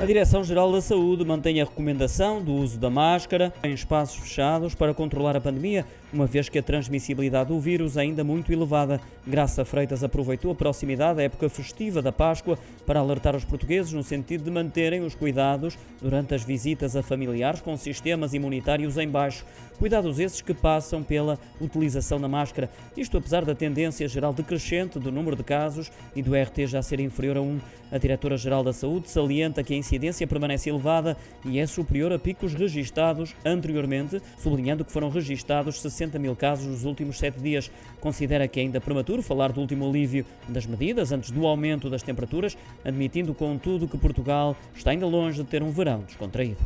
A Direção-Geral da Saúde mantém a recomendação do uso da máscara em espaços fechados para controlar a pandemia, uma vez que a transmissibilidade do vírus é ainda muito elevada. Graça Freitas aproveitou a proximidade da época festiva da Páscoa para alertar os portugueses no sentido de manterem os cuidados durante as visitas a familiares com sistemas imunitários em baixo. Cuidados esses que passam pela utilização da máscara. Isto apesar da tendência geral decrescente do número de casos e do RT já ser inferior a 1. A Diretora-Geral da Saúde salienta que a incidência permanece elevada e é superior a picos registados anteriormente, sublinhando que foram registados 60 mil casos nos últimos sete dias. Considera que é ainda prematuro falar do último alívio das medidas antes do aumento das temperaturas, admitindo, contudo, que Portugal está ainda longe de ter um verão descontraído.